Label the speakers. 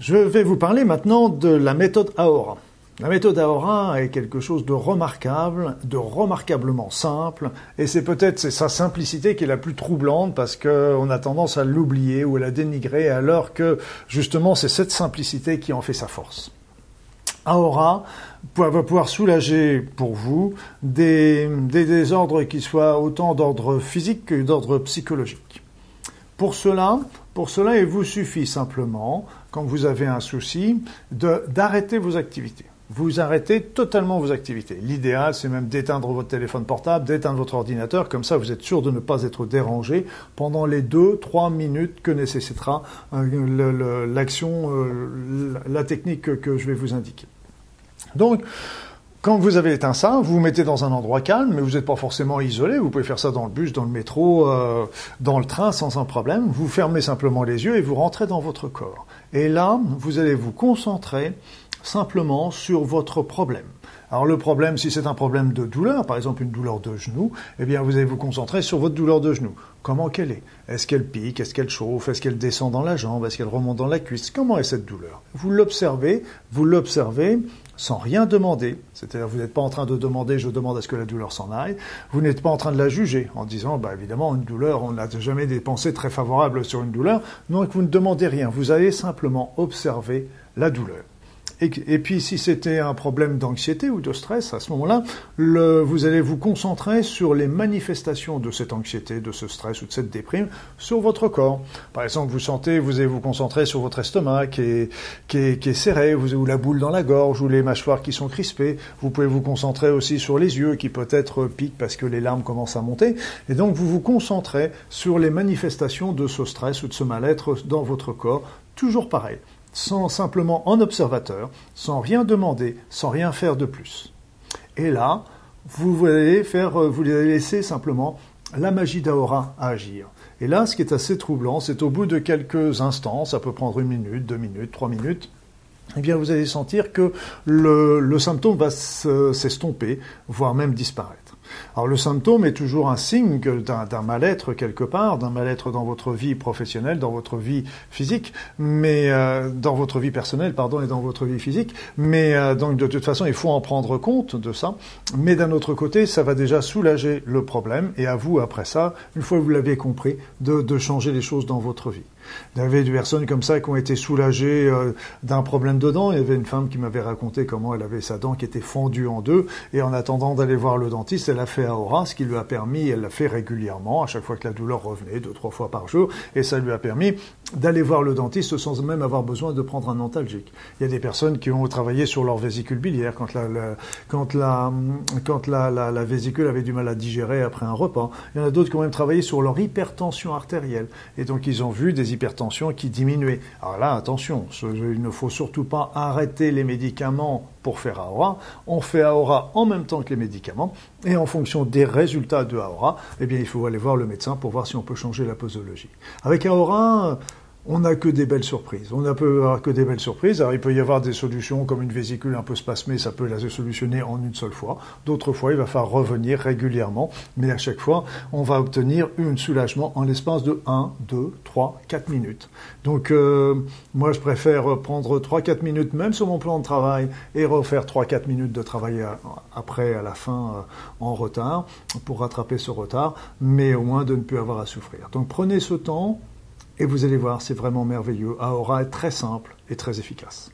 Speaker 1: Je vais vous parler maintenant de la méthode Aora. La méthode Aora est quelque chose de remarquable, de remarquablement simple, et c'est peut-être sa simplicité qui est la plus troublante parce qu'on a tendance à l'oublier ou à la dénigrer, alors que justement c'est cette simplicité qui en fait sa force. Aora va pouvoir soulager pour vous des, des désordres qui soient autant d'ordre physique que d'ordre psychologique. Pour cela, pour cela, il vous suffit simplement, quand vous avez un souci, d'arrêter vos activités. Vous arrêtez totalement vos activités. L'idéal, c'est même d'éteindre votre téléphone portable, d'éteindre votre ordinateur, comme ça vous êtes sûr de ne pas être dérangé pendant les deux, trois minutes que nécessitera euh, l'action, euh, la technique que je vais vous indiquer. Donc, quand vous avez éteint ça, vous vous mettez dans un endroit calme, mais vous n'êtes pas forcément isolé. Vous pouvez faire ça dans le bus, dans le métro, euh, dans le train sans un problème. Vous fermez simplement les yeux et vous rentrez dans votre corps. Et là, vous allez vous concentrer simplement sur votre problème. Alors le problème, si c'est un problème de douleur, par exemple une douleur de genou, eh bien vous allez vous concentrer sur votre douleur de genou. Comment qu'elle est? Est-ce qu'elle pique? Est-ce qu'elle chauffe? Est-ce qu'elle descend dans la jambe? Est-ce qu'elle remonte dans la cuisse? Comment est cette douleur? Vous l'observez, vous l'observez sans rien demander. C'est-à-dire vous n'êtes pas en train de demander je demande à ce que la douleur s'en aille. Vous n'êtes pas en train de la juger en disant bah évidemment une douleur, on n'a jamais des pensées très favorables sur une douleur. Non, vous ne demandez rien. Vous allez simplement observer la douleur. Et, puis, si c'était un problème d'anxiété ou de stress, à ce moment-là, vous allez vous concentrer sur les manifestations de cette anxiété, de ce stress ou de cette déprime sur votre corps. Par exemple, vous sentez, vous allez vous concentrer sur votre estomac qui est, qui est, serré, vous, ou la boule dans la gorge, ou les mâchoires qui sont crispées. Vous pouvez vous concentrer aussi sur les yeux qui peut-être piquent parce que les larmes commencent à monter. Et donc, vous vous concentrez sur les manifestations de ce stress ou de ce mal-être dans votre corps. Toujours pareil sans simplement en observateur, sans rien demander, sans rien faire de plus. Et là, vous allez faire, euh, vous allez laisser simplement la magie d'Aura agir. Et là, ce qui est assez troublant, c'est au bout de quelques instants, ça peut prendre une minute, deux minutes, trois minutes, eh bien, vous allez sentir que le symptôme va s'estomper, voire même disparaître. Alors le symptôme est toujours un signe d'un mal-être quelque part, d'un mal-être dans votre vie professionnelle, dans votre vie physique, mais euh, dans votre vie personnelle, pardon, et dans votre vie physique. Mais euh, donc de toute façon, il faut en prendre compte de ça. Mais d'un autre côté, ça va déjà soulager le problème, et à vous après ça, une fois que vous l'avez compris, de, de changer les choses dans votre vie. Il y avait des personnes comme ça qui ont été soulagées euh, d'un problème de dents. Il y avait une femme qui m'avait raconté comment elle avait sa dent qui était fendue en deux, et en attendant d'aller voir le dentiste, elle a fait Aura, ce qui lui a permis, elle l'a fait régulièrement, à chaque fois que la douleur revenait, deux, trois fois par jour, et ça lui a permis d'aller voir le dentiste sans même avoir besoin de prendre un antalgique. Il y a des personnes qui ont travaillé sur leur vésicule biliaire quand la, quand la, quand la, la, vésicule avait du mal à digérer après un repas. Il y en a d'autres qui ont même travaillé sur leur hypertension artérielle. Et donc ils ont vu des hypertensions qui diminuaient. Alors là, attention, il ne faut surtout pas arrêter les médicaments pour faire AORA. On fait AORA en même temps que les médicaments. Et en fonction des résultats de AORA, eh bien, il faut aller voir le médecin pour voir si on peut changer la posologie. Avec AORA, on n'a que des belles surprises. On n'a que des belles surprises. Alors, il peut y avoir des solutions comme une vésicule un peu spasmée, ça peut la solutionner en une seule fois. D'autres fois, il va falloir revenir régulièrement. Mais à chaque fois, on va obtenir un soulagement en l'espace de 1, 2, 3, 4 minutes. Donc, euh, moi, je préfère prendre 3-4 minutes, même sur mon plan de travail, et refaire 3-4 minutes de travail après, à la fin, euh, en retard, pour rattraper ce retard, mais au moins de ne plus avoir à souffrir. Donc, prenez ce temps, et vous allez voir, c'est vraiment merveilleux. Aura est très simple et très efficace.